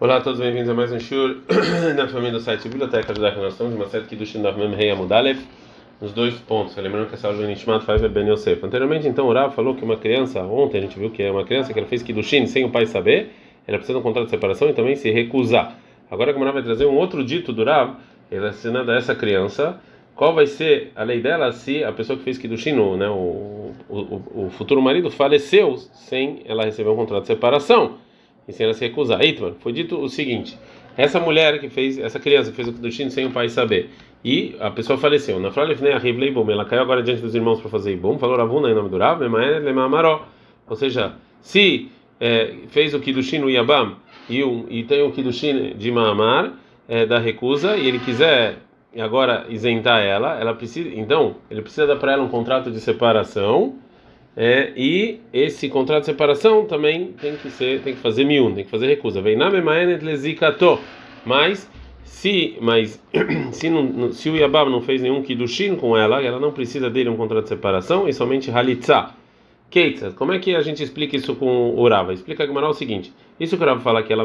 Olá a todos, bem-vindos a mais um shur na família do site Biblioteca Judaica. Nós estamos uma série aqui do Shin da Mem Rei Amudalev, nos dois pontos. Lembrando que essa aula é Nishmat Faiva Ben Yosef. Anteriormente, então, o Rav falou que uma criança, ontem a gente viu que é uma criança que ela fez Kiddushin sem o pai saber, ela precisa de um contrato de separação e também se recusar. Agora, como ela vai trazer um outro dito do Rav, relacionado a essa criança, qual vai ser a lei dela se a pessoa que fez Kiddushin, né, o, o, o futuro marido, faleceu sem ela receber um contrato de separação? E sem ela se recusar. Eitman, foi dito o seguinte: essa mulher que fez, essa criança que fez o Kidushin sem o pai saber, e a pessoa faleceu. Na Fralefnei Arrivlei Bom, ela caiu agora diante dos irmãos para fazer Ibom, falou Ravuna em nome do Rav, Lemamaró. Ou seja, se é, fez o Kidushin no Yabam e, um, e tem o Kidushin de Maamar, é, da recusa, e ele quiser agora isentar ela, ela precisa, então, ele precisa dar para ela um contrato de separação é, e esse contrato de separação também tem que ser, tem que fazer miun, tem que fazer recusa. Vem na Mas se, mas se, não, se o Yabab não fez nenhum kiddushin com ela, ela não precisa dele um contrato de separação e somente halitza. Keitza, como é que a gente explica isso com o Rava? Explica a o seguinte: isso que o Rava fala que ela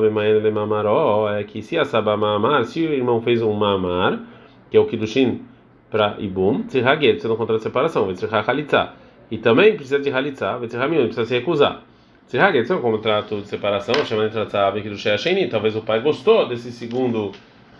é que se a Sabá Mamar, se o irmão fez um Mamar, que é o kiddushin para Ibum, de um contrato de separação, vai halitza. E também precisa de halitzah, precisa se recusar. Se Haget é um contrato de separação, chama de tratzah Kidushin Sheni, talvez o pai gostou desse segundo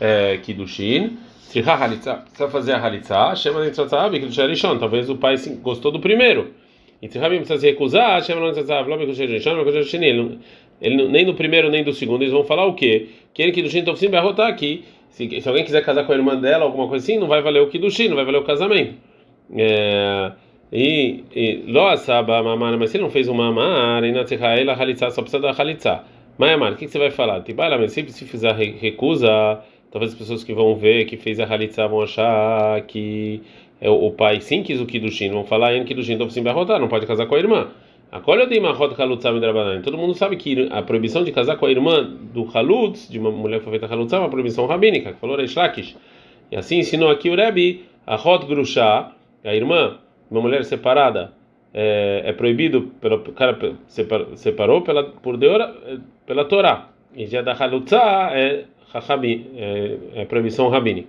é, Kidushin. Se halitzah, precisa fazer a halitzah, chama de tratzah Kidushin Rishon, talvez o pai gostou do primeiro. E se Rabim precisa se recusar, chama tratzah Kidushin Rishon, Kidushin Sheni. Ele, nem do primeiro nem do segundo, eles vão falar o quê? Que ele Kidushin Tovsim vai rotar aqui. Se, se alguém quiser casar com a irmã dela, alguma coisa assim, não vai valer o Kidushin, não vai valer o casamento. É, e mamar, mas se não fez uma mamar, e ela halitzá, só precisa da halitzá. Mayamar, o que, que você vai falar? Tibala, mas se, se fizer recusa, talvez as pessoas que vão ver que fez a halitzá vão achar que é, o pai sim quis o Kiddushin, vão falar em Kiddushin, então sim vai rotar, não pode casar com a irmã. Acolha de Mahot Halutza Midrabanan. Todo mundo sabe que a proibição de casar com a irmã do Halutz, de uma mulher que foi feita Halutza, é uma proibição rabínica, que falou Reish Lakish. E assim ensinou aqui o Rebbe, a Hot Grusha, a irmã uma mulher separada é, é proibido pelo cara separou pela por deora pela Torá e já da halutza é, é, é proibição rabínica.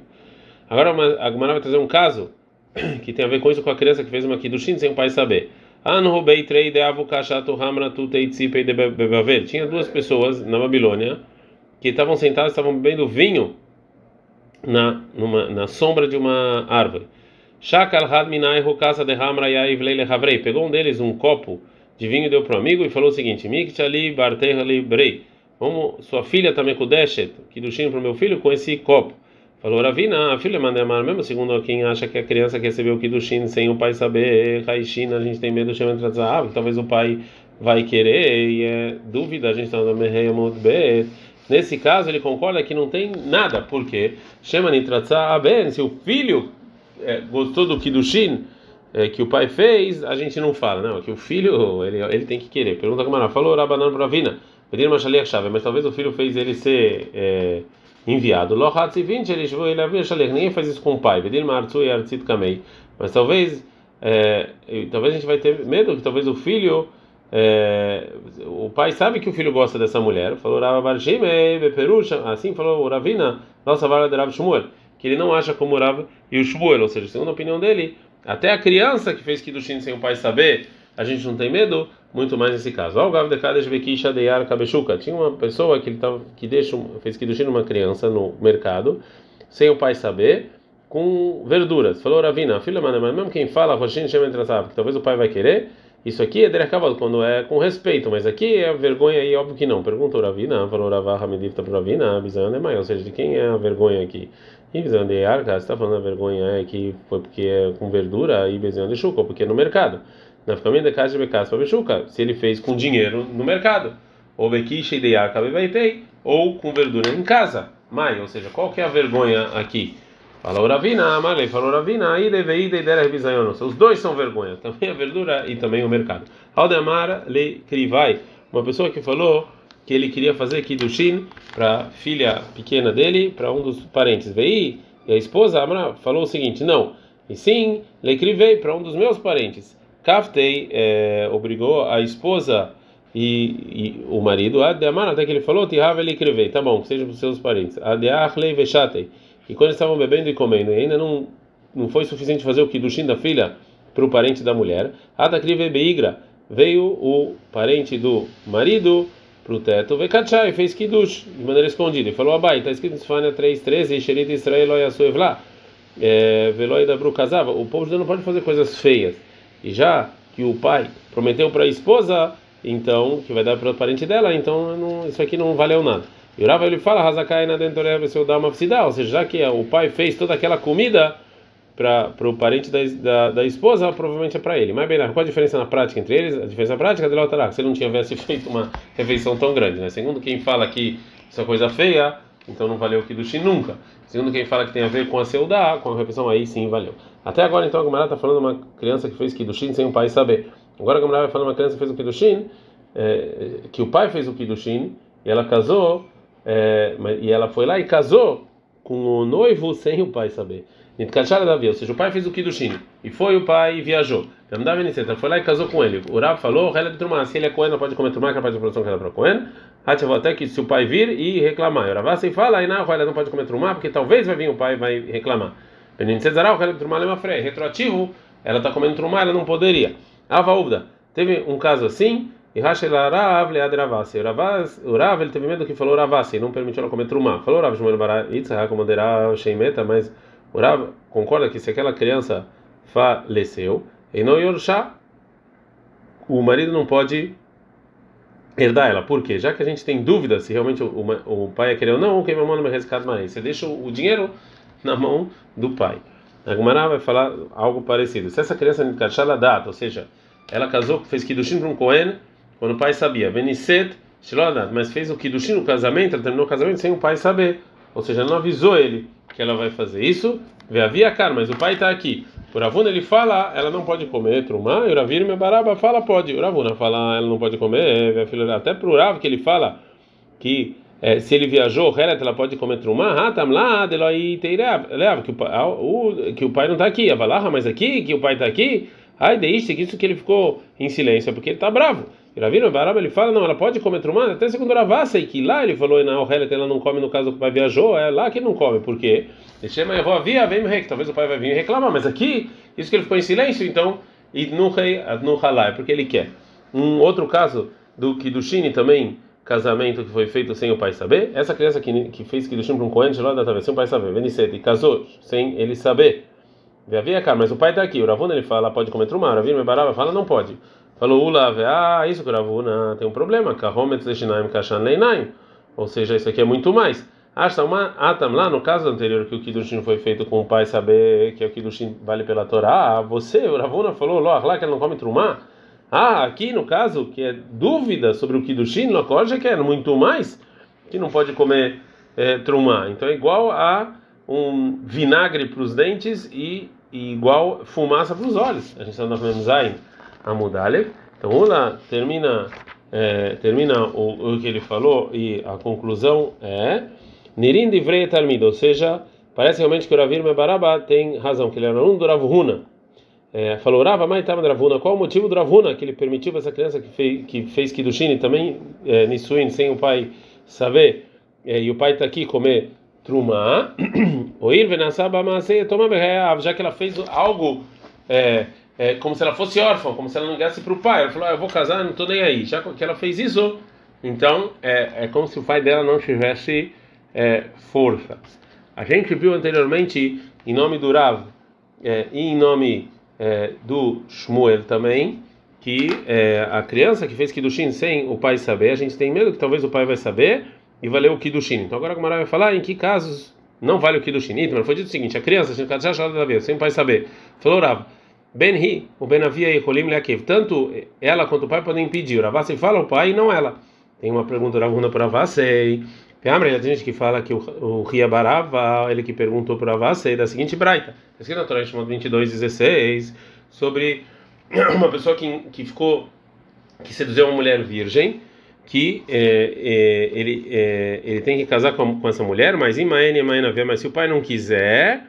Agora a Gemara vai trazer um caso que tem a ver com isso com a criança que fez uma kiddushin sem o pai saber. Tinha duas pessoas na Babilônia que estavam sentadas, estavam bebendo vinho na, numa, na sombra de uma árvore. Shakal had minai casa de hamra yaiv leile havrei. Pegou um deles um copo de vinho deu para o amigo e falou o seguinte: Mikchali bartehali brei. Vamos, sua filha também kudeshet, que duchinho para o meu filho com esse copo. Falou Ravina, a filha manda amar mesmo, segundo quem acha que a criança que recebeu o Kiddushin sem o pai saber, Raishina, a gente tem medo de chamar de ah, talvez o pai vai querer, e é dúvida, a gente está no muito bem. Nesse caso, ele concorda que não tem nada, porque chama de ben, se o filho é, gostou do Kiddushin é, que o pai fez, a gente não fala, não, que o filho, ele, ele tem que querer. Pergunta como ela falou, Rabanan Bravina, pedir uma chave, mas talvez o filho fez ele ser é, enviado. Lohatzi 20, ele ele havia chaleach, ninguém faz isso com o pai. Pedir uma artsu e artzit kamei. Mas talvez, é, talvez a gente vai ter medo que talvez o filho é, o pai sabe que o filho gosta dessa mulher. Falou Rav Barshimei, Beperusha, assim falou Ravina, nossa vara de Rav Shmuel que ele não acha como Rav o Shmuel, ou seja, segundo a opinião dele, até a criança que fez Kiddushin sem o pai saber, a gente não tem medo, muito mais nesse caso. Ao Gav de Kadesh Vekisha Deyar Kabeshuka, tinha uma pessoa que ele tava, que deixa, fez Kiddushin numa criança no mercado, sem o pai saber, com verduras. Falou Ravina, filha, mas mesmo quem fala, que talvez o pai vai querer, isso aqui é derecavado quando é com respeito, mas aqui é vergonha aí, óbvio que não. Perguntou Ravina, falou Ravah Hamidivta para Ravina, Bizan é maior, ou seja, de quem é a vergonha aqui? E Bizan de Arca, está falando a vergonha é que foi porque é com verdura e Bizan de Chuca, porque é no mercado. Na família de casa de Becas para Bechuca, se ele fez com dinheiro no mercado, ou Bequiche de Arca Bebaitei, ou com verdura em casa. Mai, ou seja, qual que é a vergonha aqui? Falou Ravina, Amalei falou Ravina, aí deve ir Os dois são vergonha, também a verdura e também o mercado. Aldemar le Krivai, uma pessoa que falou que ele queria fazer Kiddushin para filha pequena dele, para um dos parentes. Veio e a esposa Amra falou o seguinte: não, e sim, le Krivei para um dos meus parentes. Kaftei é, obrigou a esposa e, e o marido, até que ele falou, Tihava ele escreveu, tá bom, seja para os seus parentes. Adeachlei vechatei. E quando estavam bebendo e comendo, e ainda não, não foi suficiente fazer o Kiddushin da filha para o parente da mulher, Atakrive beigra, veio o parente do marido para o teto, Vekachai, fez Kiddush de maneira escondida, e falou, Abai, está escrito em Sifania 3.13, Sherit Israel Oyasuevla, é, Veloi da casava, o povo judeu não pode fazer coisas feias, e já que o pai prometeu para a esposa então que vai dar para o parente dela, então não, isso aqui não valeu nada. E o Rava ele fala, Hazakai na dentoreva se eu dar uma ou seja, já que o pai fez toda aquela comida para o parente da, da, da, esposa, provavelmente é para ele. Mas bem, qual a diferença na prática entre eles? A diferença na prática é lá, se ele não tivesse feito uma refeição tão grande, né? Segundo quem fala que isso é coisa feia, então não valeu o Kiddushi nunca. Segundo quem fala que tem a ver com a Seudá, com a refeição, aí sim valeu. Até agora, então, a Gamara está falando de uma criança que fez Kidushin sem o pai saber. Agora a Gamara vai falar de uma criança que fez o Kidushin, é, que o pai fez o Kidushin, e ela casou, é, e ela foi lá e casou com o noivo sem o pai saber. Davi, ou seja, o pai fez o Kidushin, e foi o pai e viajou. Ela foi lá e casou com ele. O Rav falou, se ele é Cohen, não pode comer Trumá, é parte da produção que era para Cohen. até que se o pai vir e reclamar. O Rav fala, aí não, não pode comer Trumá, porque talvez vai vir o pai e vai reclamar. Retroativo, ela está comendo trumá, ela não poderia. Ava teve um caso assim, e Rachel Leadravasi. O Rav, ele teve medo que falou Ravasi, não permitiu ela comer trumá. Falou Rav Shmuel Bara Yitzhak, como derá Sheimeta, mas o Rav concorda que se aquela criança faleceu, e não Yorsha, o marido não pode herdar ela. Por quê? Já que a gente tem dúvida se realmente o, o, o pai é querer ou não, quem mamão não me rescata mais. Você deixa o, dinheiro na mão do pai. A Gemara vai falar algo parecido. Se essa criança Nikachala data, ou seja, ela casou, fez Kiddushin para um Cohen, quando o pai sabia, Veniset, Shilodat, mas fez o Kiddushin no casamento, ela terminou o casamento sem o pai saber. Ou seja, não avisou ele que ela vai fazer isso. Havia cara, mas o pai está aqui. O Ravuna ele fala, ela não pode comer trumá, e o Ravir Baraba fala pode. O Ravuna fala, ela não pode comer, até para o Rav que ele fala que é, se ele viajou, ela pode comer trumá, hatam lá, leva que o que o pai não está aqui, avalaha, mas aqui que o pai está aqui, ai deixe que isso que ele ficou em silêncio é porque ele está bravo. Ravino Baraba ele fala não, ela pode comer trumá, até segundo Ravassa e que lá ele falou na ela não come no caso que o pai viajou, é lá que não come, porque chama eu vou via vem rei, talvez o pai vai vir reclamar, mas aqui isso que ele ficou em silêncio, então e halai, porque ele quer. Um outro caso do que do também casamento que foi feito sem o pai saber, essa criança que, que fez que para um Cohen lá da sem o pai saber, Venicete, e casou sem ele saber. Havia cá, mas o pai está aqui. O Ravuna ele fala, pode comer trumar. O Ravina Mebarava fala, não pode. Falou Ula, ah, isso que o Ravuna tem um problema. Kahomet Leshinaim Kashan Leinaim. Ou seja, isso aqui é muito mais. Acha uma atam lá no caso anterior que o Kiddushin foi feito com o pai saber que o Kiddushin vale pela Torá. Você, o Ravuna falou, lá que ele não come trumar. Ah, aqui no caso, que é dúvida sobre o Kiddushin, no já quer muito mais, que não pode comer é, trumá. Então é igual a um vinagre para os dentes e, e, igual fumaça para os olhos. A gente está no Zain Amudalev. Então, Ula termina, é, termina o, o, que ele falou e a conclusão é Nirin Divrei Talmid, ou seja, parece realmente que o Ravir Mebaraba tem razão, que ele era um do Ravuna é, falou Rava, mas estava Ravuna. Qual o motivo do Ravuna que ele permitiu para essa criança que fez que fez Kiddushin também é, Nisuin sem o pai saber é, e o pai está aqui comer truma oir venasaba masei toma já que ela fez algo é, é, como se ela fosse órfã, como se ela não ligasse para o pai. Ela falou: ah, eu vou casar, não estou nem aí. Já que ela fez isso, então é, é como se o pai dela não tivesse é, força. A gente viu anteriormente em nome do Rav é, e em nome é, do Shmuel também, que é, a criança que fez Kiddushin sem o pai saber, a gente tem medo que talvez o pai vai saber e valeu o Kiddushin. Então agora a Gamara vai falar em que casos não vale o Kiddushin. Mas foi dito o seguinte: a criança, sem o pai saber, falou Rav, Ben-Hi, o Ben-Avia e Rolim Leakev, tanto ela quanto o pai podem impedir. O Ravasei fala o pai e não ela. Tem uma pergunta da Ravuna para Ravasei. Tem gente que fala que o, Ria Barava, ele que perguntou para Ravasei da seguinte braita. Escrito na Torá, chamado 22:16, sobre uma pessoa que, que ficou, que seduziu uma mulher virgem, que é, é, ele, é, ele tem que casar com, com essa mulher, mas em Maene, Maene, mas se o pai não quiser,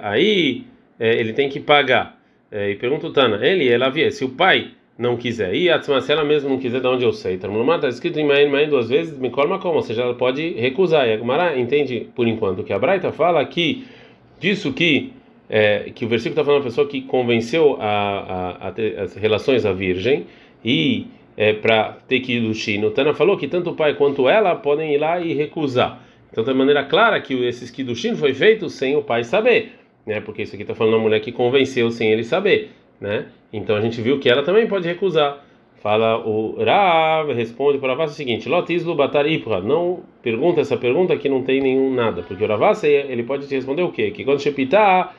aí ele tem que pagar. É, e pergunta o Tana, ele, ela via, se o pai não quiser. E a se ela mesmo não quiser, de onde eu sei? Então, está escrito em Maim, Maim duas vezes, me colma como, ou seja, ela pode recusar. E a Gumara entende, por enquanto, que a Braita fala que, disso que, é, que o versículo está falando a pessoa que convenceu a, a, a as relações à virgem e é, para ter que ir do Chino. Tana falou que tanto o pai quanto ela podem ir lá e recusar. Então, de maneira clara que esse Kiddushin foi feito sem o pai saber, né? Porque isso aqui está falando uma mulher que convenceu sem ele saber, né? Então a gente viu que ela também pode recusar. Fala o Rav, responde para Ravassa o seguinte: Lotislu batar ipra. Não pergunta essa pergunta que não tem nenhum nada, porque o Ravassa ele pode te responder o quê? Que quando Shepitá,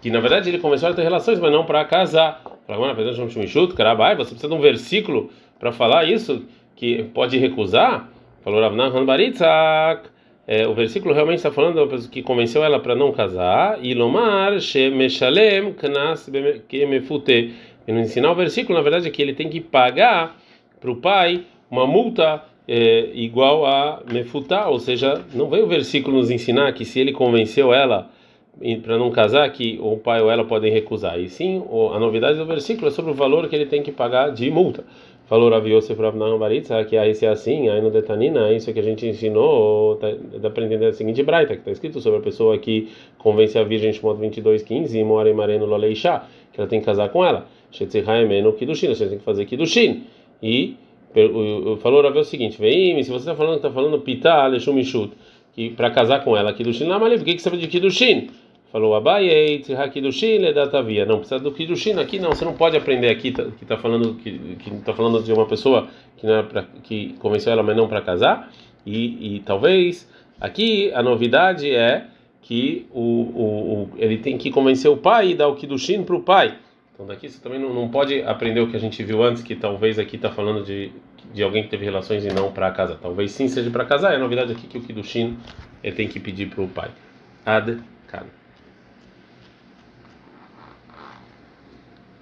que na verdade ele começou a ter relações, mas não para casar. Fala, você precisa de um versículo para falar isso, que pode recusar? Falou Rav Nachman Baritzak. É, o versículo realmente está falando da pessoa que convenceu ela para não casar. E Lomar Shemeshalem Knas Kemefute. E no ensinar o versículo, na verdade, é que ele tem que pagar para o pai uma multa é, igual a Mefutá. Ou seja, não veio o versículo nos ensinar que se ele convenceu ela para não casar, que o pai ou ela podem recusar. E sim, a novidade do versículo é sobre o valor que ele tem que pagar de multa. Falou Rav Yosef Rav Baritza, que aí se é assim, aí no Detanina, isso que a gente ensinou, tá, dá para entender a seguinte braita, que está escrito sobre a pessoa que convence a virgem de modo 22:15 e mora em Mareno Loleishá, que ela tem que casar com ela. Shetzihai Menu Kiddushin, você tem que fazer Kiddushin. E falou Rav o seguinte, vem, se você está falando, está falando Pitá, Leshumishut, que para casar com ela, Kiddushin, lá, o que que você sabe de Kiddushin? Falou Abaye, Hakidushin, Ledatavia. Não, precisa do Kidushin aqui não. Você não pode aprender aqui tá, que está falando que está falando de uma pessoa que não é pra, que convenceu ela, mas não para casar. E, e, talvez aqui a novidade é que o, o, o, ele tem que convencer o pai e dar o Kidushin para o pai. Então daqui você também não, não pode aprender o que a gente viu antes, que talvez aqui está falando de, de alguém que teve relações e não para casar. Talvez sim seja para casar. É a novidade aqui que o Kidushin ele tem que pedir para o pai. Ad, cara.